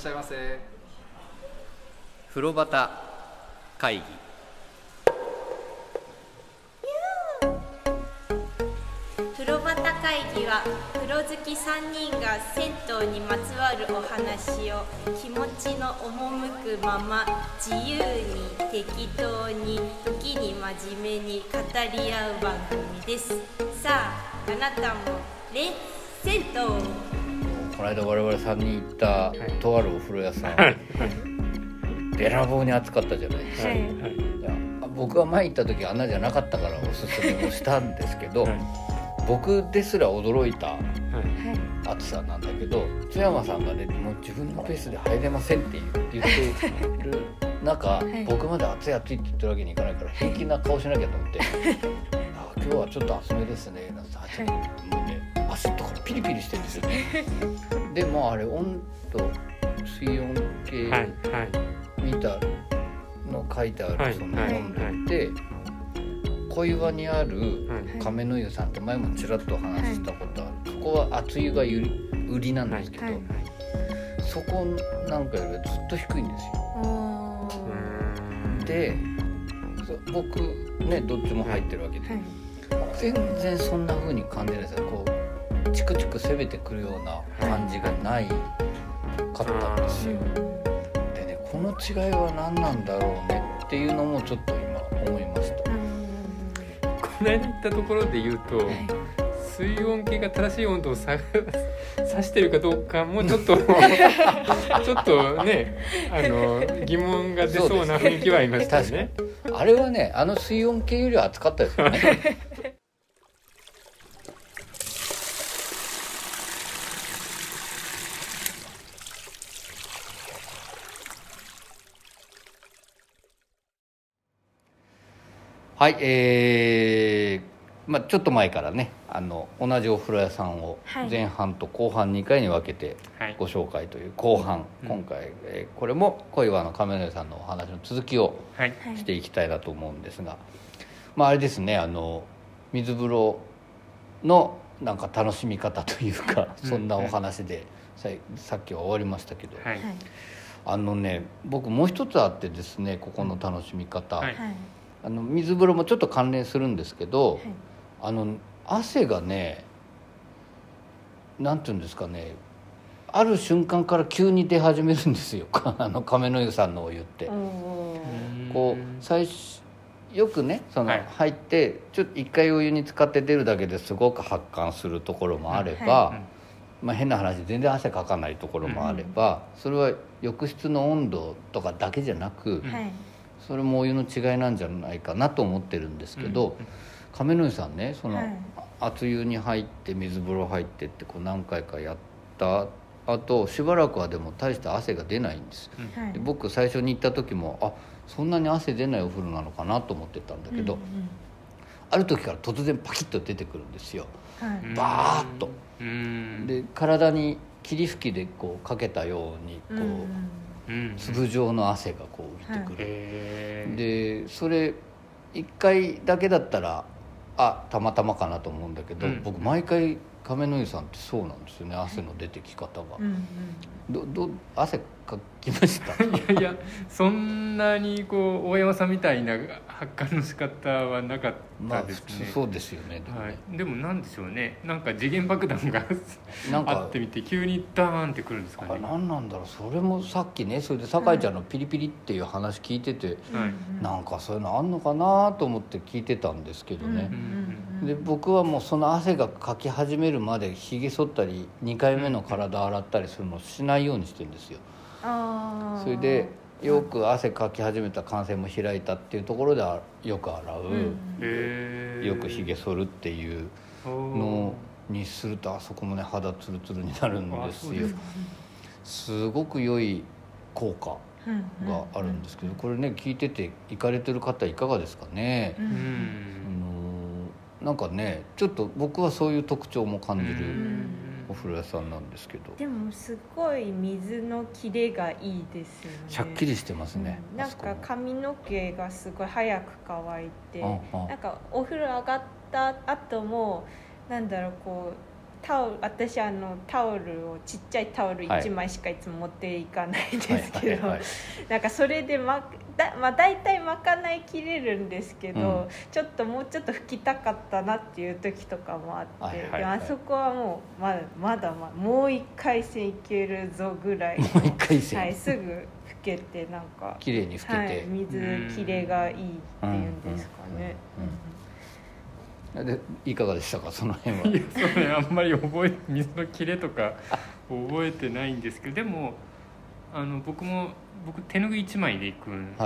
しゃいませ。風呂旗会議。風呂旗会議は風呂好き3人が銭湯にまつわるお話を気持ちの赴くまま自由に適当に時に真面目に語り合う番組です。さああなたもレッ銭湯この間我々3人行ったとあるお風呂屋さん。べらぼうに暑かったじゃないですか、はい。僕が前行った時あんなじゃなかったからおすすめをしたんですけど、僕ですら驚いた暑さなんだけど津山さんがねもう自分のペースで入れませんって言ってる中、い。僕まで暑い暑いって言ってるわけにいかないから平気な顔しなきゃと思って「あ今日はちょっと暑めですね」なんてあちょっとピリピリしてるんですよ。ね。でまああれ温度水温計見たの書いてあはいるその温度って小岩にあるはい。亀の湯さんって前もちらっと話したことある、そこは熱湯が売りなんですけど、はいそこなんかよりはずっと低いんですよ。でそ僕ねどっちも入ってるわけで、はい。全然そんな風に感じないですよ。こうチクチク攻めてくるような感じがないかったんですよ。でねこの違いは何なんだろうねっていうのもちょっと今思いました。この間行ったところで言うと、水温計が正しい温度をさ指してるかどうかもちょっと ちょっとねあの疑問が出そうな雰囲気はありましたよね。あれはねあの水温計よりは暑かったですよね。はいえーまあ、ちょっと前からねあの同じお風呂屋さんをはい。前半と後半2回に分けてはい。ご紹介という後半、うん。今回、えーこれも小岩の亀の湯さんのお話の続きをはい。はいしていきたいなと思うんですが、まああれですねあの水風呂のなんか楽しみ方というかうん。そんなお話でささっきは終わりましたけど、はい。はい。あのね僕もう一つあってですねここの楽しみ方、はい。はいあの水風呂もちょっと関連するんですけど、はい。あの汗がねなんていうんですかねある瞬間から急に出始めるんですよ。あの亀の湯さんのお湯って。こう最初よくねそのはい。入ってちょっと一回お湯に浸かって出るだけですごく発汗するところもあれば、はまあ、変な話全然汗かかないところもあれば、それは浴室の温度とかだけじゃなく、うんはいそれもお湯の違いなんじゃないかなと思ってるんですけど、亀の湯さんねその、はい。熱湯に入って水風呂入ってってこう何回かやったあとしばらくはでも大して汗が出ないんです。はい。で僕最初に行った時もあそんなに汗出ないお風呂なのかなと思ってたんだけど、うんある時から突然パキッと出てくるんですよ。うんはい。うんバーッと。うん。で体に霧吹きでこうかけたようにこう、うんうん粒状の汗がこう浮いてくる、へー。でそれ1回だけだったらあたまたまかなと思うんだけど、うん。僕毎回亀の湯さんってそうなんですよね汗の出てき方が、うん。どど汗かきました。いやいやそんなにこう大山さんみたいな発汗の仕方はなかっまあたですね、普通そうですよねでもね、はい、でもなんでしょうね。なんか次元爆弾が なんかあってみて急にダーンってくるんですかあね何なんだろうそれもさっきねそれで酒井ちゃんのピリピリっていう話聞いてて、はい。なんかそういうのあんのかなと思って聞いてたんですけどね、うんで僕はもうその汗がかき始めるまでひげ剃ったり2回目の体洗ったりするのをしないようにしてるんですよ。あーそれでよく汗かき始めた汗腺も開いたっていうところであよく洗う、うん。よくひげ剃るっていうのにするとあそこもね肌ツルツルになるんですよ。すごく良い効果うんがあるんですけどこれね聞いてて行かれてる方いかがですかね？う、うん。あのーなんかねちょっと僕はそういう特徴も感じうるんお風呂屋さんなんですけど。でもすごい水の切れがいいですよね。しゃっきりしてますね、うん。なんか髪の毛がすごい早く乾いて。うんうんなんかお風呂上がった後もなんだろうこうタオル私あのタオルをちっちゃいタオル1枚しかいつも持っていかないんですけど、なんかそれでまだ、まあ、大体賄いきれるんですけど、うん、ちょっともうちょっと拭きたかったなっていう時とかもあって、あそこはもうまだまだ、まあ、もう一回戦いけるぞぐらい。もう一回戦、はい、すぐ拭けてなんか綺麗に拭けて、はい、水切れがいいっていうんですかね。うんうんでいかがでしたかその辺は？いやそれあんまり覚え水の切れとか覚えてないんですけどでもあの僕も僕手ぬぐい1枚で行くん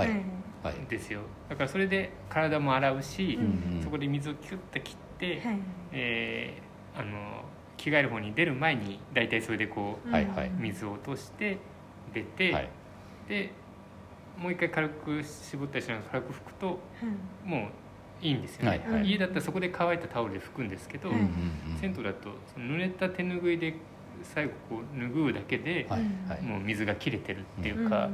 ですよ、はい、だからそれで体も洗うし、うんうん、そこで水をキュッと切って、はい、えー、あの着替える方に出る前に大体それでこう、はい、水を落として出て、はい、でもう一回軽く絞ったりしながら軽く拭くと、もういいんですよね、はいはい、家だったらそこで乾いたタオルで拭くんですけど、うんうんうん、銭湯だとその濡れた手ぬぐいで最後こう拭うだけで、もう水が切れてるっていうか、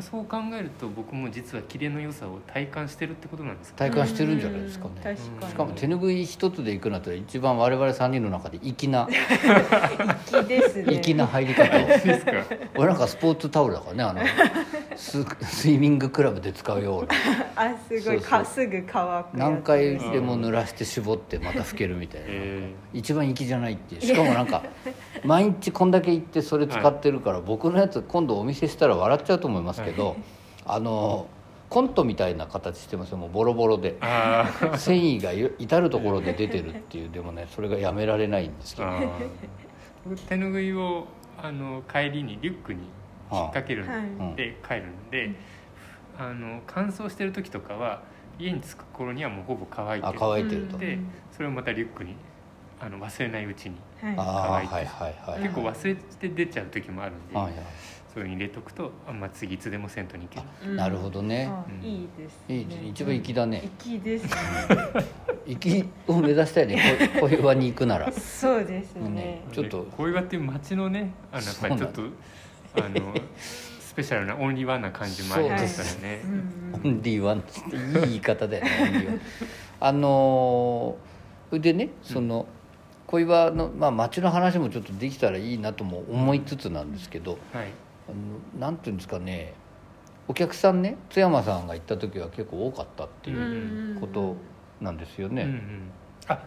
そう考えると僕も実は切れの良さを体感してるってことなんですか、ね、体感してるんじゃないですかね、しかも手拭い一つでいくなったら一番我々3人の中で粋な 粋ですね。粋な入り方 ですか。俺なんかスポーツタオルだからねあのススイミングクラブで使うような。あすごい。かすぐ乾く何回でも濡らして絞ってまた拭けるみたいな、一番粋じゃないっていう。しかもなんか 毎日こんだけ行ってそれ使ってるから、はい、僕のやつ今度お見せしたら笑っちゃうと思いますけど、はい、あのコントみたいな形してますよ。もうボロボロで。繊維が至る所で出てるっていう。でもねそれがやめられないんですけど。手ぬぐいをあの帰りにリュックに引っ掛けるんで、帰るんで、あの乾燥してる時とかは家に着く頃にはもうほぼ乾いてる。乾いてると。でそれをまたリュックにあの忘れないうちに乾いて、はいはいはい、結構忘れて出ちゃう時もあるんで、はいはい、そういうに入れとくとあんま次いつでも銭湯に行ける、なるほどね、うん、いいです、ね、いい一番粋だね。粋ですね。粋を目指したいね。小岩 に行くなら。そうですね、ね、ちょっと。小岩っていう町のねあのやっぱりちょっとあのスペシャルなオンリーワンな感じもありますからね、オンリーワン。っていい言い方だよねあのー、でねその、うん小岩の、まあ、町の話もちょっとできたらいいなとも思いつつなんですけど、はい、あのなんていうんですかねお客さんね津山さんが行った時は結構多かったっていうことなんですよね。うんうん、あ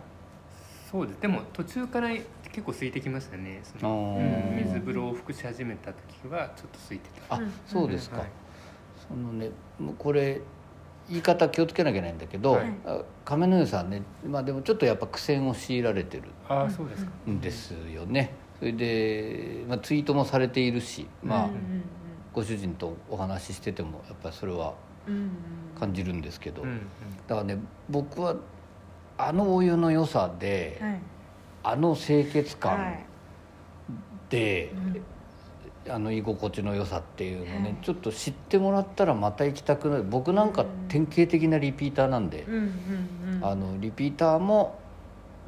そうです。でも途中から結構空いてきましたね。その、うん、水風呂を服し始めた時はちょっと空いてた。あそうですか、はい、そのねこれ言い方気をつけなきゃいけないんだけど、はい、亀の湯さんね、まあ、でもちょっとやっぱ苦戦を強いられてるんですよね。それで、まあ、ツイートもされているし、まあ、ご主人とお話ししててもやっぱりそれは感じるんですけど、だからね僕はあのお湯の良さで、はい、あの清潔感で、はいあの居心地の良さっていうのね、はい、ちょっと知ってもらったらまた行きたくなる。僕なんか典型的なリピーターなんで、あのリピーターも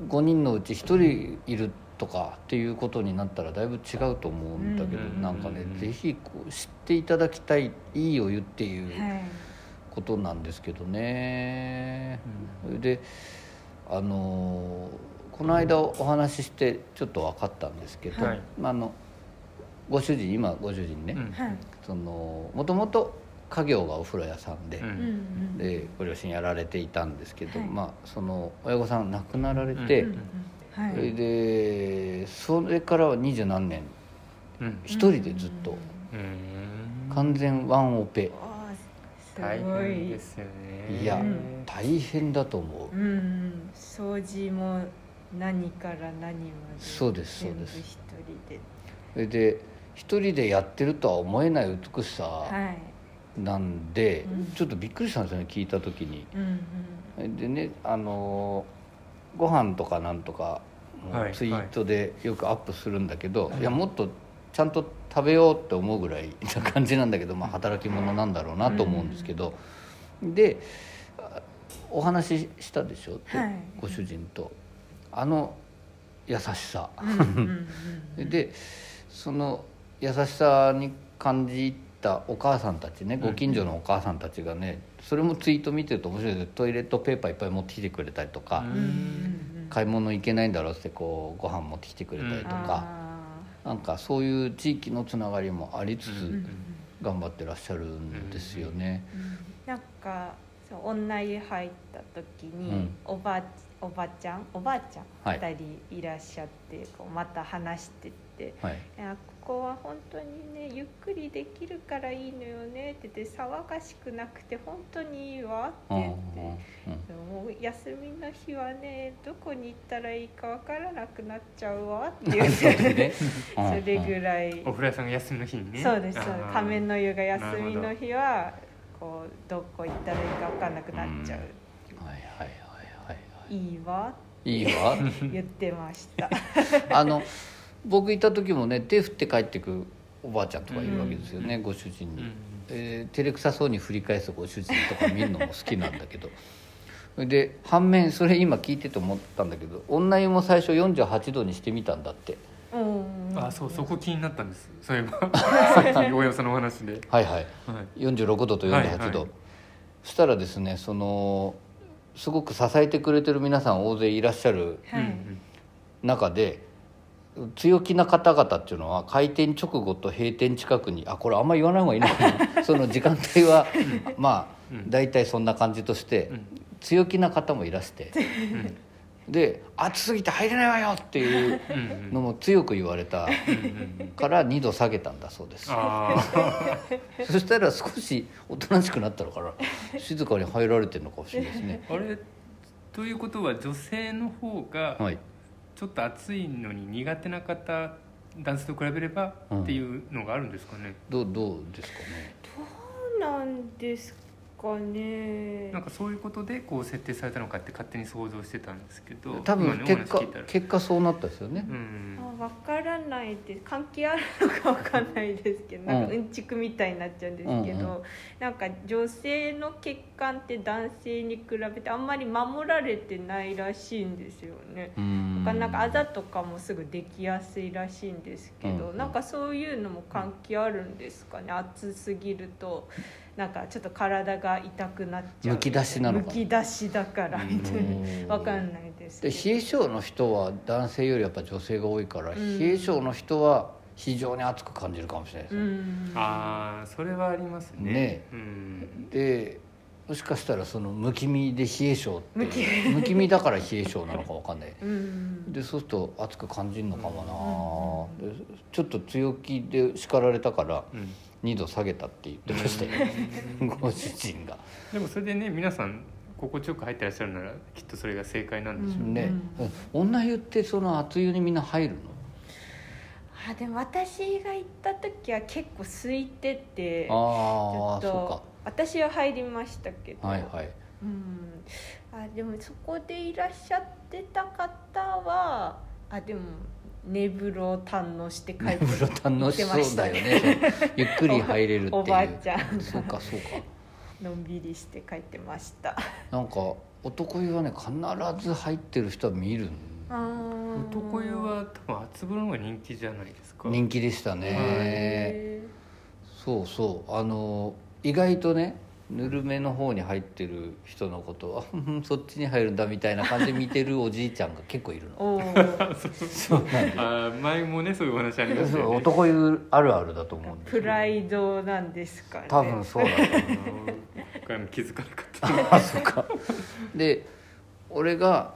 5人のうち1人いるとかっていうことになったらだいぶ違うと思うんだけど、うなんかね是非こう知っていただきたいいいお湯っていうことなんですけどね。であのこの間お話ししてちょっと分かったんですけど、はい、あのご主人今ご主人ね、そのもともと家業がお風呂屋さんで,、でご両親やられていたんですけど、まあその親御さん亡くなられて、それでそれからは二十何年一人でずっと完全ワンオペ。大変ですよね。いや、大変だと思う、うん、掃除も何から何までそうですそうです一人で。それで一人でやってるとは思えない美しさなんで、はいちょっとびっくりしたんですよね聞いた時に。うんうん、でねあのご飯とかなんとかツイートでよくアップするんだけど、はい。はい、いやもっとちゃんと食べようって思うぐらいな感じなんだけど、まあ、働き者なんだろうなと思うんですけど、うんうん、でお話ししたでしょ、はい、ご主人とあの優しさ。でその優しさに感じたお母さんたちねご近所のお母さんたちがねそれもツイート見てると面白いですトイレットペーパーいっぱい持ってきてくれたりとか買い物行けないんだろうってこうご飯持ってきてくれたりとか、なんかそういう地域のつながりもありつつ頑張ってらっしゃるんですよね。なんかそう女湯入った時に、おばおばちゃんおばあちゃん2人いらっしゃって、こうまた話してて、はい、いやここは本当にねゆっくりできるからいいのよねって言って騒がしくなくて本当にいいわって言って、うん、もう休みの日はねどこに行ったらいいかわからなくなっちゃうわって言って。それぐらい。お風呂屋さんが休みの日にね。そうです。仮面の湯が休みの日はこうどこ行ったらいいか分かんなくなっちゃう、うん、はいはいはい。はいいいわ。いいわ？言ってました。あの僕いた時もね手振って帰ってくおばあちゃんとかいるわけですよね、うん、ご主人に、うん、えー、照れくさそうに振り返すご主人とか見るのも好きなんだけど。で反面それ今聞いてて思ったんだけど女湯も最初48度にしてみたんだって。あそうそこ気になったんです。そういえば。さっき大山さんのお話で。はいはい、はい、46度と48度、はいはい、そしたらですねそのすごく支えてくれてる皆さん大勢いらっしゃる中で、強気な方々っていうのは開店直後と閉店近くにあこれあんまり言わない方がいいのかな。その時間帯はまあ大体そんな感じとして強気な方もいらして。で暑すぎて入れないわよっていうのも強く言われたから2度下げたんだそうです。そしたら少しおとなしくなったのから静かに入られてるのかもしれないですね。あれということは女性の方が、はい。ちょっと暑いのに苦手な方男性と比べればっていうのがあるんですかね、どうどうですかね。どうなんですかね。なんかそういうことでこう設定されたのかって勝手に想像してたんですけど多分結果結果そうなったですよね、うん、あ分からないで関係あるのか分かんないですけどなんかうん。ちくみたいになっちゃうんですけど、うんうん、なんか女性の血管って男性に比べてあんまり守られてないらしいんですよね。だからなんかあざとかもすぐできやすいらしいんですけど、うん。うん、なんかそういうのも関係あるんですかね。暑すぎると。なんかちょっと体が痛くなっちゃう。むき出しなのかむき出しだから。みたいな分かんないです。で冷え性の人は男性よりやっぱ女性が多いから冷え性の人は非常に熱く感じるかもしれないですね。ああそれはありますね。ね、でもしかしたらそのむき身で冷え性ってむき。身だから冷え性なのか分かんない、でそうすると熱く感じるのかもな、でちょっと強気で叱られたから、うん2度下げたって言ってましたよ。ご主人が。でもそれでね皆さん心地よく入ってらっしゃるならきっとそれが正解なんでしょうね、うん、女湯ってその熱湯にみんな入るの？あでも私が行った時は結構空いててああそうか。私は入りましたけど。はいはい。うん。あでもそこでいらっしゃってた方はあでも寝風呂を堪能して帰って寝風呂堪能しそうだよね。ゆっくり入れるっていう。おばあちゃん。そうかそうか。のんびりして帰ってました。なんか男湯はね必ず入ってる人は見る男湯は多分厚風呂が人気じゃないですか。人気でしたね。そうそう。あの意外とねぬるめの方に入ってる人のことはそっちに入るんだみたいな感じで見てるおじいちゃんが結構いるの。そうなんあ前もねそういうお話ありましたよ、ね、男湯あるあるだと思うんですプライドなんですかね。多分そうだと思う。気づかなかった。あそうか。で俺が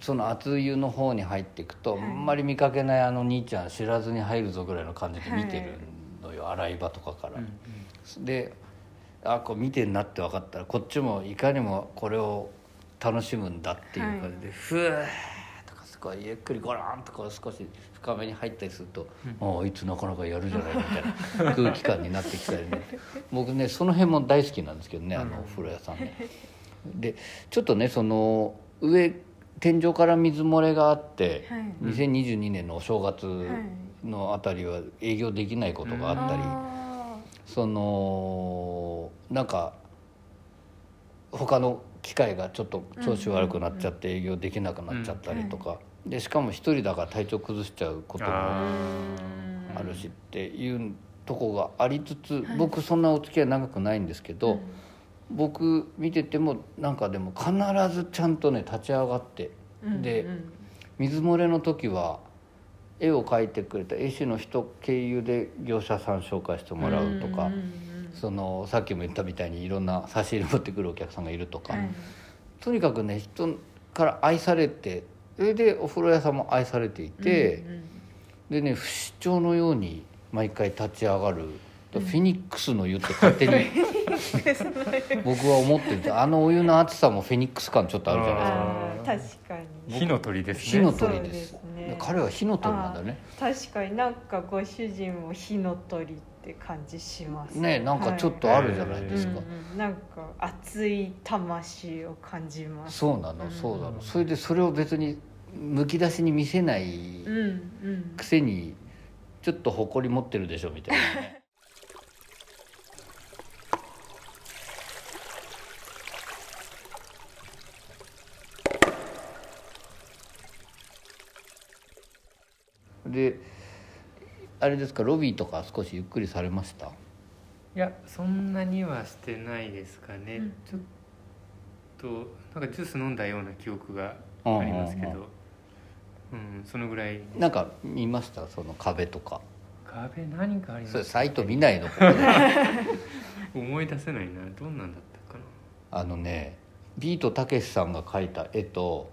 その熱湯の方に入っていくと、はい、あんまり見かけないあの兄ちゃん知らずに入るぞぐらいの感じで見てるのよ、はい、洗い場とかから、うんうん、であこう見てんなって分かったらこっちもいかにもこれを楽しむんだっていう感じで、はい、ふーとかすごいゆっくりゴロンとこう少し深めに入ったりすると、うん、ああいつなかなかやるじゃないみたいな 空気感になってきたりね。僕ねその辺も大好きなんですけどねあのお風呂屋さんね。でちょっとねその上天井から水漏れがあって、はい、2022年のお正月のあたりは営業できないことがあったり。うんそのなんか他の機械がちょっと調子悪くなっちゃって営業できなくなっちゃったりとか、でしかも一人だから体調崩しちゃうこともあるしっていうとこがありつつ僕そんなお付き合い長くないんですけど、僕見ててもなんかでも必ずちゃんとね立ち上がってで水漏れの時は絵を描いてくれた絵師の人経由で業者さん紹介してもらうとか、そのさっきも言ったみたいにいろんな差し入れ持ってくるお客さんがいるとか、とにかくね人から愛されてそれでお風呂屋さんも愛されていて、でね不死鳥のように毎回立ち上がる。フェニックスの湯って勝手に僕は思ってるあのお湯の熱さもフェニックス感ちょっとあるじゃないですか。確かに。火の鳥ですね。火の鳥です、ね、彼は火の鳥なんだね。確かになんかご主人も火の鳥って感じします。ねなんかちょっとあるじゃないですか、はい。うん、なんか熱い魂を感じます。そうなのそうなの、うん、それでそれを別にむき出しに見せないくせにちょっと誇り持ってるでしょみたいなねであれですかロビーとか少しゆっくりされました？いやそんなにはしてないですかね、うん、ちょっとなんかジュース飲んだような記憶がありますけど、うん、うん、そのぐらい。なんか見ました？その壁とか。壁何かあります、サイト見ないの？思い出せないな。どんなんだったかな。あのねビートたけしさんが描いた絵と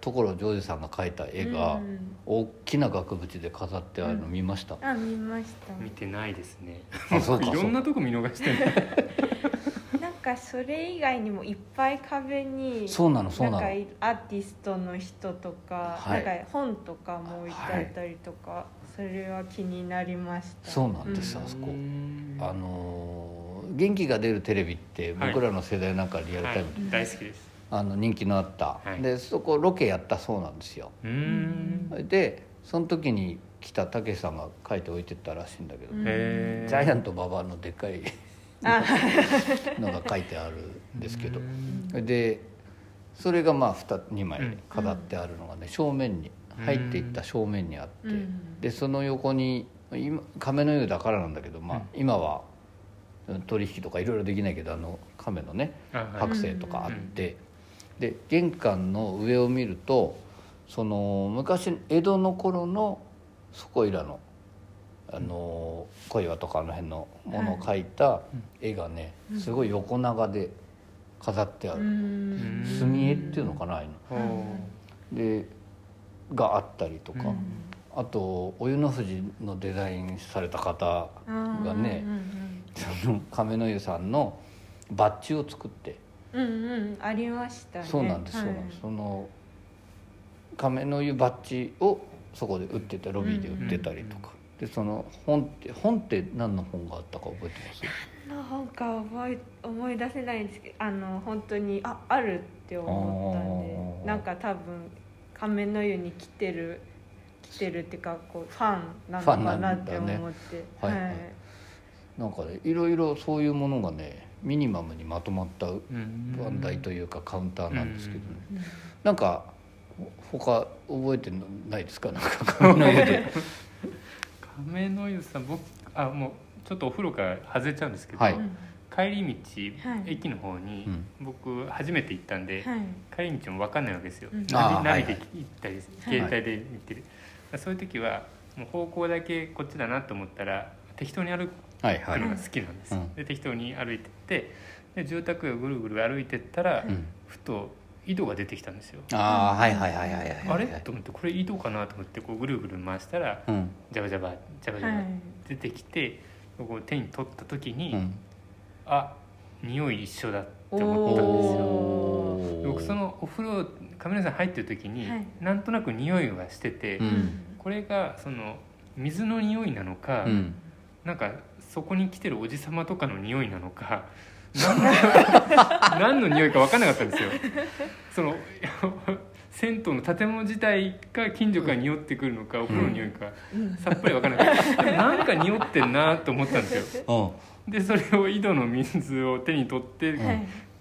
所ジョージさんが描いた絵が大きな額縁で飾ってあるの見ました、あ見ました。見てないですね。あそうかいろんなとこ見逃してる なんかそれ以外にもいっぱい壁にそうなのそうなの。アーティストの人とか,、なんか本とかも置いてあったりとか、それは気になりました。そうなんです、あそこ。あの元気が出るテレビって僕らの世代なんかリアルタイムで、大好きですあの人気のあった、はい、でそこロケやったそうなんですよ。でその時に来たたけしさんが書いておいてたらしいんだけどジャイアント馬場のでっかい のが書いてあるんですけど。でそれがまあ 2, 2枚飾ってあるのがね正面に入っていった正面にあって。でその横に今亀の湯だからなんだけど、まあ、今は取引とかいろいろできないけどあの亀のね剥製とかあって。で玄関の上を見るとその昔江戸の頃のそこいらのあの小岩とかあの辺のものを描いた絵がねすごい横長で飾ってある。墨絵っていうのかなあの。でがあったりとか。あとお湯の富士のデザインされた方がねその亀の湯さんのバッジを作ってうんうんありましたね。そうなんです、はい、その亀の湯バッジをそこで売ってたロビーで売ってたりとか、でその本って本って何の本があったか覚えてます？何の本か覚え思い出せないんですけどあの本当にああるって思ったんでなんか多分亀の湯に来てる来てるっていうかこうファンなのかなって思って、ね、はい、はい、なんかねいろいろそういうものがねミニマムにまとまった番台というかカウンターなんですけどね、うん、なんか他覚えてないですか？なんか亀の湯で。亀の湯さん僕あもうちょっとお風呂から外れちゃうんですけど、はい、帰り道、はい、駅の方に、僕初めて行ったんで、はい、帰り道も分かんないわけですよ、うん、ナビで行ったり、携帯で見てる、そういう時はもう方向だけこっちだなと思ったら適当に歩くのが好きなんです、はいはい、で適当に歩いてってで住宅街をぐるぐる歩いてったら、うん、ふと井戸が出てきたんですよ。ああはいはいはいはいはいあれ？と思ってこれ井戸かなと思ってこうぐるぐる回したら、うん、ジャバジャバジャバジャバ出てきて、こう手に取った時に、うん、あ匂い一緒だって思ったんですよ。僕そのお風呂カメラさん入ってる時に、はい、なんとなく匂いがしてて、うん、これがその水の匂いなのか、うん、なんかそこに来てるおじ様とかの匂いなのか 何の匂いか分かんなかったんですよ。その 銭湯の建物自体が近所から匂ってくるのか、お風呂の匂いか、さっぱり分からなかったなんか匂ってんなと思ったんですよ、でそれを井戸の水を手に取って、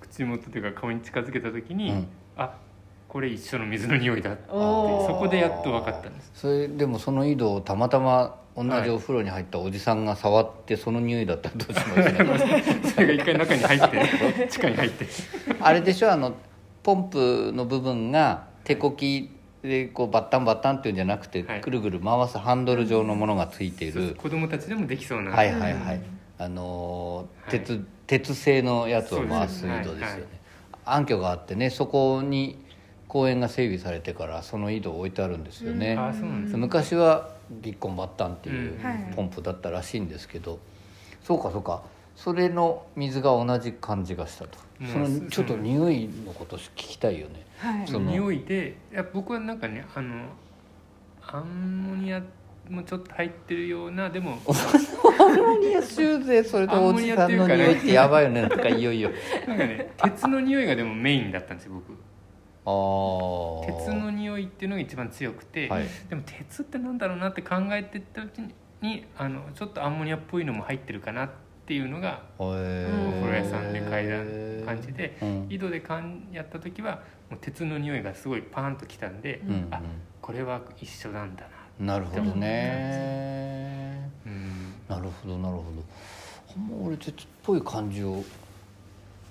口元というか顔に近づけた時に、うん、あこれ一緒の水の匂いだってそこでやっと分かったんです。それでもその井戸をたまたま同じお風呂に入ったおじさんが触ってその匂いだったらどうしますそれが一回中に入って地下に入って。あれでしょあのポンプの部分が手こきでこうバッタンバッタンっていうんじゃなくて、はい。ぐるぐる回すハンドル状のものがついている、子供たちでもできそうな。はいはいはい、あのーはい。鉄鉄製のやつを回す井戸ですよね、暗渠があってねそこに公園が整備されてからその井戸置いてあるんですよね。昔はギッコンバッタンっていうポンプだったらしいんですけど、そうかそうか。それの水が同じ感じがしたと、うん。そのちょっと匂いのこと聞きたいよね。はい。その。匂いでいや僕はなんかねあのアンモニアもちょっと入ってるようなでもアンモニア臭税それとおじさんの匂いってやばいよね。なんかいよいよ。なんかね鉄の匂いがでもメインだったんですよ僕鉄の匂いっていうのが一番強くて、はい。でも鉄ってなんだろうなって考えてったうちにあのちょっとアンモニアっぽいのも入ってるかなっていうのがおお風呂屋さんで嗅いだ感じでうん。井戸でかんやった時はもう鉄の匂いがすごいパーンときたんで、うんあこれは一緒なんだななるほどね。うん。なるほどなるほど。あんま俺鉄っぽい感じを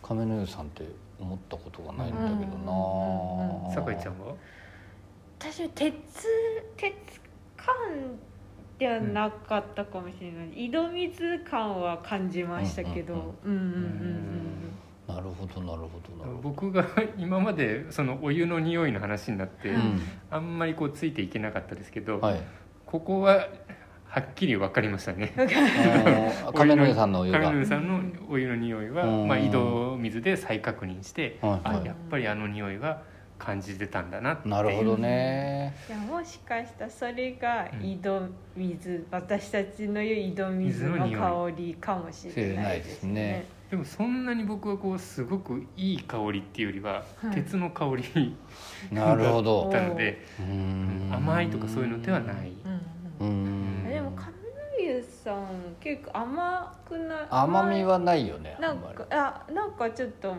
亀の湯さんって思ったことがないんだけどうんうんうんな酒井ちゃんは？私は鉄鉄感ではなかったかもしれない、井戸水感は感じましたけど。うんうんうんうん。なるほどなるほどなるほど。僕が今までそのお湯の匂いの話になって、うん。あんまりこうついていけなかったですけど、はい。ここははっきり分かりましたね。亀の湯さんのお湯が。亀の湯さんのお湯の匂いは、うん。まあ、井戸水で再確認して、はいあやっぱりあの匂いは感じてたんだなっていう。なるほどね。いやもしかしたらそれが井戸水、私たちの言う井戸水の香りかもしれないですね。でもそんなに僕はこうすごくいい香りっていうよりは、はい。鉄の香りなるほだどったので、甘いとかそういうのではない、うん湯さん結構甘くない？甘みはないよねなんかあなんかちょっと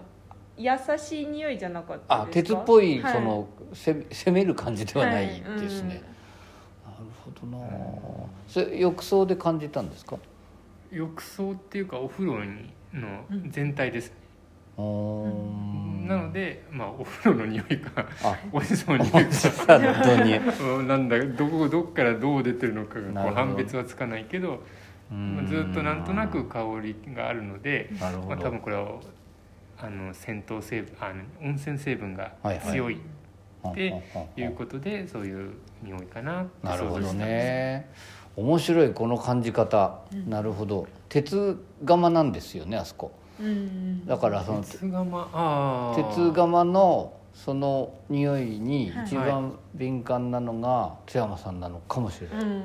優しい匂いじゃなかったあですか？鉄っぽいはい。そのせ攻める感じではないはいですね。なるほどな。それ浴槽で感じたんですか？浴槽っていうかお風呂にの全体です、うーんなので、まあ、お風呂の匂いかあおじさんの匂いか本当にうんなんだどこどっからどう出てるのかがこう判別はつかないけど、まあずっとなんとなく香りがあるので、まあ、なるほど。多分これはあの銭湯成分あの温泉成分が強いっていうことで、そういう匂いかなってなるほどね。面白いこの感じ方、なるほど。鉄釜なんですよねあそこ。うんうんだからその鉄釜鉄釜のその匂いにはい。一番敏感なのが津山さんなのかもしれない、うんうんうん。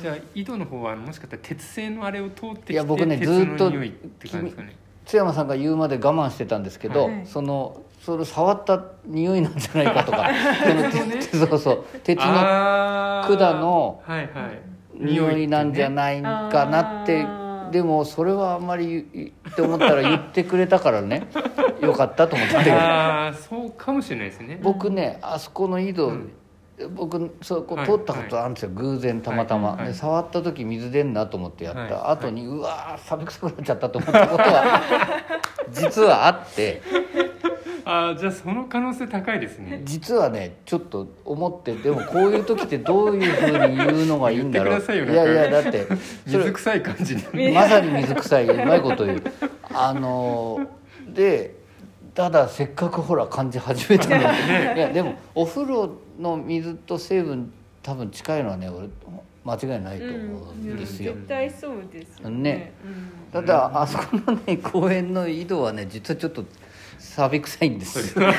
じゃあ井戸の方はもしかしたら鉄製のあれを通ってきていや僕ね鉄ずっとの匂いって感じですかね。津山さんが言うまで我慢してたんですけど、はい。そのそれ触った匂いなんじゃないかとか。そのそうそう。鉄の管のはいはい。匂いなんじゃいないかなって、でもそれはあんまり言って思ったら言ってくれたからね。よかったと思って。ああそうかもしれないですね。僕ねあそこの井戸、うん。僕そこはい通ったことあるんですよ、偶然たまたま、はいはいで触った時水出んなと思ってやった、はい。後に、うわー寒くなっちゃったと思ったことは 実はあって ああじゃあその可能性高いですね。実はねちょっと思ってでもこういう時ってどういうふうに言うのがいいんだろう。言ってくださいよいやいやだってそれ水臭い感じに。まさに水臭いうまいこと言う。あのでただせっかくほら感じ始めたのに。いやでもお風呂の水と成分多分近いのはね俺間違いないと思うんですよ、絶対そうですよね。うん。ただあそこのね公園の井戸はね実はちょっと錆び臭いんです。よ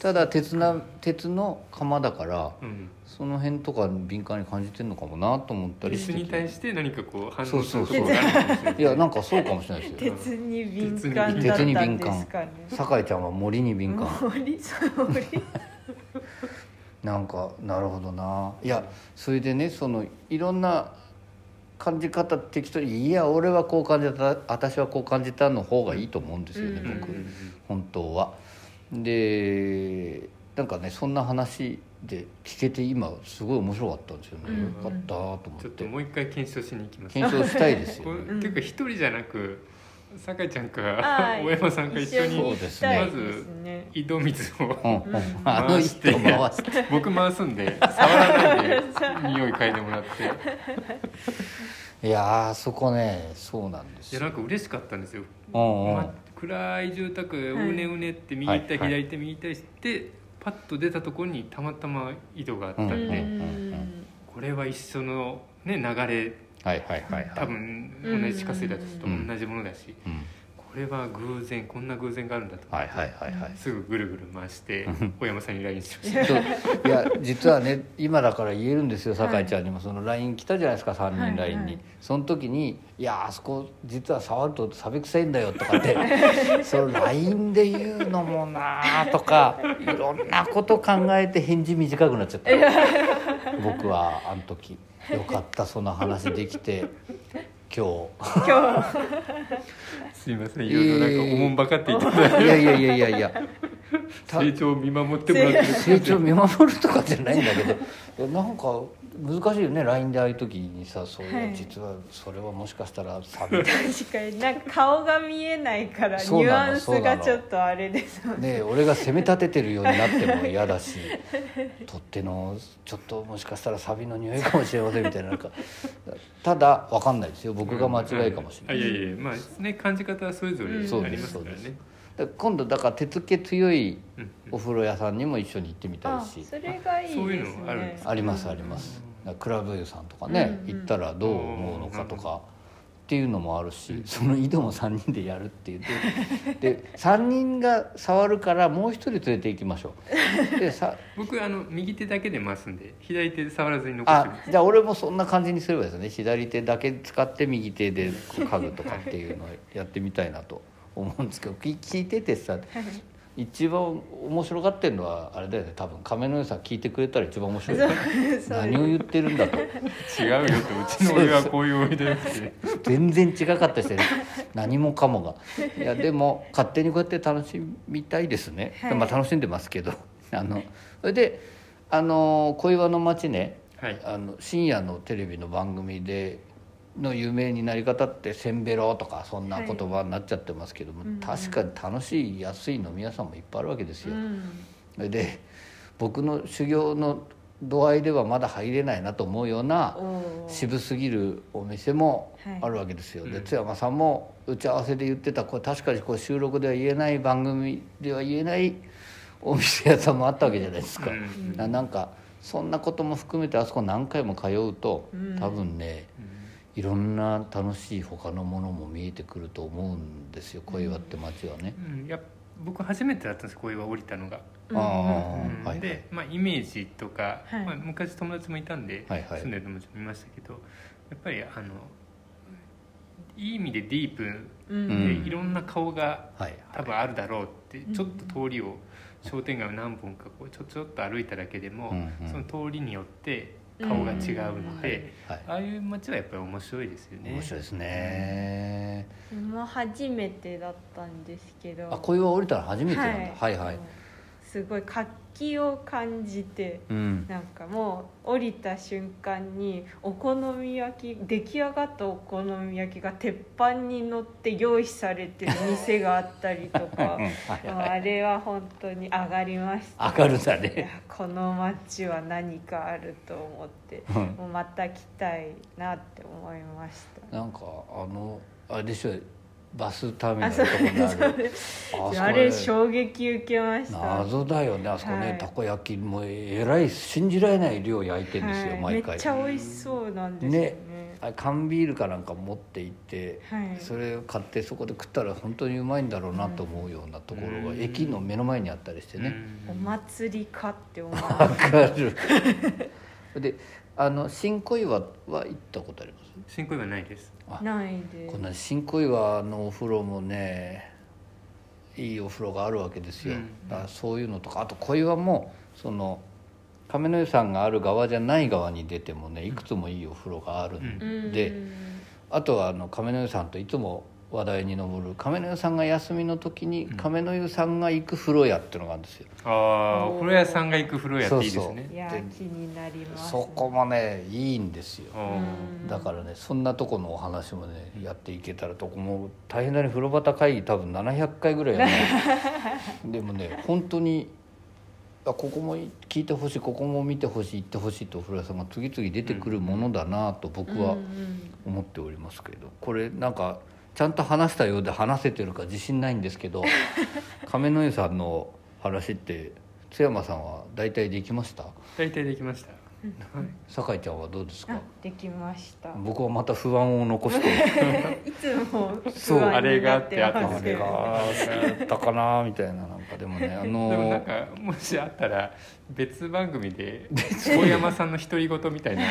ただ鉄な鉄の釜だからうん。その辺とか敏感に感じてんのかもなと思ったりし鉄てに対して何かこう反応そうそうそう。することがあるかもしれない。いやなんかそうかもしれないですよ。鉄に敏感だったんですかね。酒井ちゃんは森に敏感。森森。なんかなるほどな。いやそれでねそのいろんな感じ方適当に「いや俺はこう感じた私はこう感じた」の方がいいと思うんですよね、うん僕。本当は。でなんかねそんな話で聞けて今すごい面白かったんですよね、うんよかったと思っちょってともう一回検証しに行きます。検証したいですよこね。れっていうか一人じゃなく酒井ちゃんか大山さんか一緒にそうですね。まず井戸水を回して。僕回すんで 触らないで匂い嗅いでもらって。いやーそこねそうなんですよ。いやなんか嬉しかったんですよ、うんうん。ま暗い住宅うねうねって右行ったりはい左行って右行ったりしてパッと出たところにたまたま井戸があったんで、うんうん。これは一緒の、ね、流れはいはいはいはい。多分同じ地下水だと同じものだし、うん。これは偶然こんな偶然があるんだと思って、はいはいはいはい。すぐぐるぐる回して小山さんに LINE しましそう。いや実はね今だから言えるんですよ酒井ちゃんにも。その LINE 来たじゃないですか3人 LINE に、その時に「いやあそこ実は触るとサビ臭いんだよ」とかって その LINE で言うのもなあとかいろんなこと考えて返事短くなっちゃった。僕はあの時よかったその話できて今日。今日。たすいませんいろいろなんかおもんばかっていただいいやいやいやいやいや。成長を見守ってもらってる。成長見守るとかじゃないんだけどなんか難しいよね LINE でああいう時にさそういう、はい。実はそれはもしかしたら サビ確かに。なんか顔が見えないからニュアンスがちょっとあれですもんね。ね俺が責め立ててるようになっても嫌だし取っ手のちょっともしかしたらサビの匂いかもしれませんみたいななんか。ただ分かんないですよ。僕が間違いかもしれない、あいやいやまあね感じ方はそれぞれうんありますからそうですねだから今度だから手付け強いうんお風呂屋さんにも一緒に行ってみたいあしそれがいいですね。そういうのあるんですありますあります。クラブ湯さんとかね、うんうん。行ったらどう思うのかとかっていうのもあるし、その井戸も3人でやるっていうでで3人が触るからもう1人連れて行きましょう。でさ 僕あの右手だけで回すんで左手で触らずに残してあます。じゃあ俺もそんな感じにすればいいですね。左手だけ使って右手でこう家具とかっていうのをやってみたいなと思うんですけど聞聞いててさ一番面白がってるのはあれだよね。多分亀の良さん聞いてくれたら一番面白い何を言ってるんだと。違うよとうちの親はこういうおいでって。全然違かったしね。何もかもが。いやでも勝手にこうやって楽しみたいですね、はい。まあ楽しんでますけど。あのそれであの小岩の町ね。はい。あの深夜のテレビの番組での有名になり方って「せんべろ」とかそんな言葉になっちゃってますけども、うんうん確かに楽しい安い飲み屋さんもいっぱいあるわけですよ。うん。で僕の修行の度合いではまだ入れないなと思うような渋すぎるお店もあるわけですよ、はいうん。で津山さんも打ち合わせで言ってたこれ確かにこう収録では言えない番組では言えないお店屋さんもあったわけじゃないですか、うん。ななんかそんなことも含めてあそこ何回も通うとうん。多分ねいろんな楽しい他のものも見えてくると思うんですよ小岩って街はね。うん。いや僕初めてだったんですこういう降りたのが、うん。ああうん。はいはい。で、まあ、イメージとか、はい。まあ、昔友達もいたんで、はいはい。住んでる友達もいましたけどやっぱりあのいい意味でディープうん。で、うん。いろんな顔がはい。多分あるだろうって、うん。ちょっと通りを商店街を何本かこうちょちょっと歩いただけでも、うんうん。その通りによって顔が違うので、はいああいう街はやっぱり面白いですよね。面白いですね。もう初めてだったんですけどあ小岩降りたら初めてなんだ。はいはい。すごい活気を感じてうん。なんかもう降りた瞬間にお好み焼き出来上がったお好み焼きが鉄板に乗って用意されてる店があったりとか うんあれは本当に上がりました上がるんだね。この街は何かあると思ってうんもうまた来たいなって思いましたなんかあのあれでしょバスターミナあルそうのとこにある。ああれ衝撃受けました。謎だよね。あそこね、はい。たこ焼きもえらい信じられない量焼いてんですよ、はい。毎回。めっちゃ美味しそうなんですよね。缶ビールかなんか持って行って、はい。それを買ってそこで食ったら本当にうまいんだろうなと思うようなところが、うん。駅の目の前にあったりしてね、お祭りかって思う。わかる。であの新小岩は行ったことあります？新小岩ないです。あないでこんな新小岩のお風呂もねいいお風呂があるわけですよ、うん。だからそういうのとか。あと小岩もその亀の湯さんがある側じゃない側に出てもねいくつもいいお風呂があるんうん。で、あとはあの亀の湯さんといつも話題に上る。亀の湯さんが休みの時に亀の湯さんが行く風呂屋っていうのがあるんですよ。ああお風呂屋さんが行く風呂屋っていいですね。いや気になります、そこもねいいんですよ。うん。だからねそんなとこのお話もねやっていけたらともう。大変だね風呂端会議多分700回ぐらいやる。でもね本当にあここも聞いてほしいここも見てほしい行ってほしいとお風呂屋さんが次々出てくるものだなと僕は思っておりますけれど。これなんかちゃんと話したようで話せてるか自信ないんですけど 亀の湯さんの話って津山さんは大体できました？大体できました、はい酒井ちゃんはどうですか？あできました。僕はまた不安を残して。いつもそうあれがあってあれがあったかなみたいななんかでもねあでもなんのかもしあったら別番組で大山さんの独り言みたいな。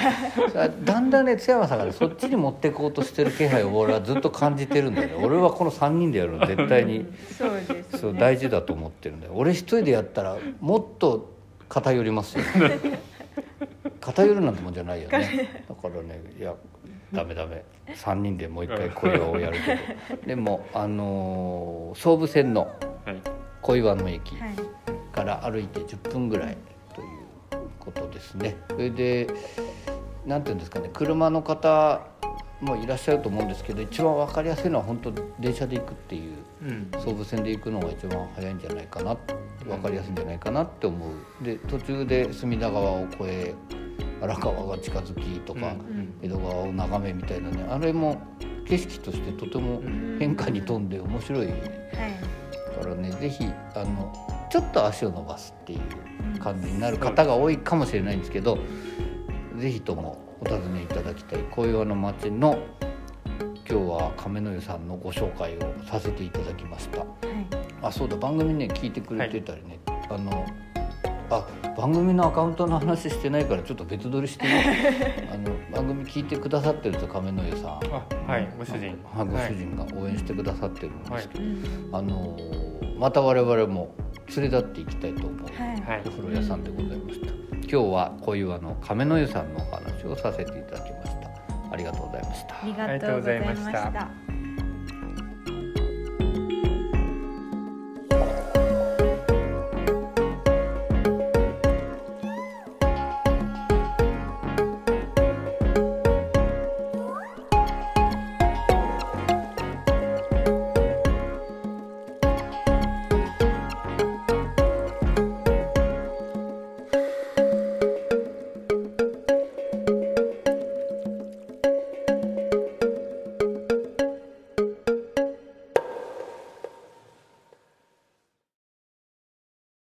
さ だんだんね津山さんがねそっちに持っていこうとしてる気配を俺はずっと感じてるんだよね。俺はこの3人でやるの絶対に。そうです、ね、そう大事だと思ってるんだよ。俺一人でやったらもっと偏りますよ 偏るなんてもんじゃないよね。だからねいやダメダメ。3人でもう一回小岩をやるけど。でもあのー総武線のはい。小岩の駅、はい。から歩いて10分ぐらいということですね。それで何ていうんですかね車の方もいらっしゃると思うんですけど一番分かりやすいのは本当電車で行くっていううん。総武線で行くのが一番早いんじゃないかな分かりやすいんじゃないかなって思う。で途中で隅田川を越え荒川が近づきとか、うん。江戸川を眺めみたいなねあれも景色としてとても変化に富んで面白いはいからねぜひあのちょっと足を伸ばすっていう感じになる方が多いかもしれないんですけど、ぜひともお尋ねいただきたい小岩の町の今日は亀の湯さんのご紹介をさせていただきました。はい。あそうだ番組ね聞いてくれてたりね、あのあ番組のアカウントの話してないからちょっと別撮りしてね。あの番組聞いてくださってるんですよ亀の湯さん。あはいご主人。はいご主人が応援してくださってるんですけど、うんあのまた我々も連れ立っていきたいと思う、はいはい。お風呂屋さんでございました。今日は小岩の亀の湯さんのお話をさせていただきました。ありがとうございました。ありがとうございました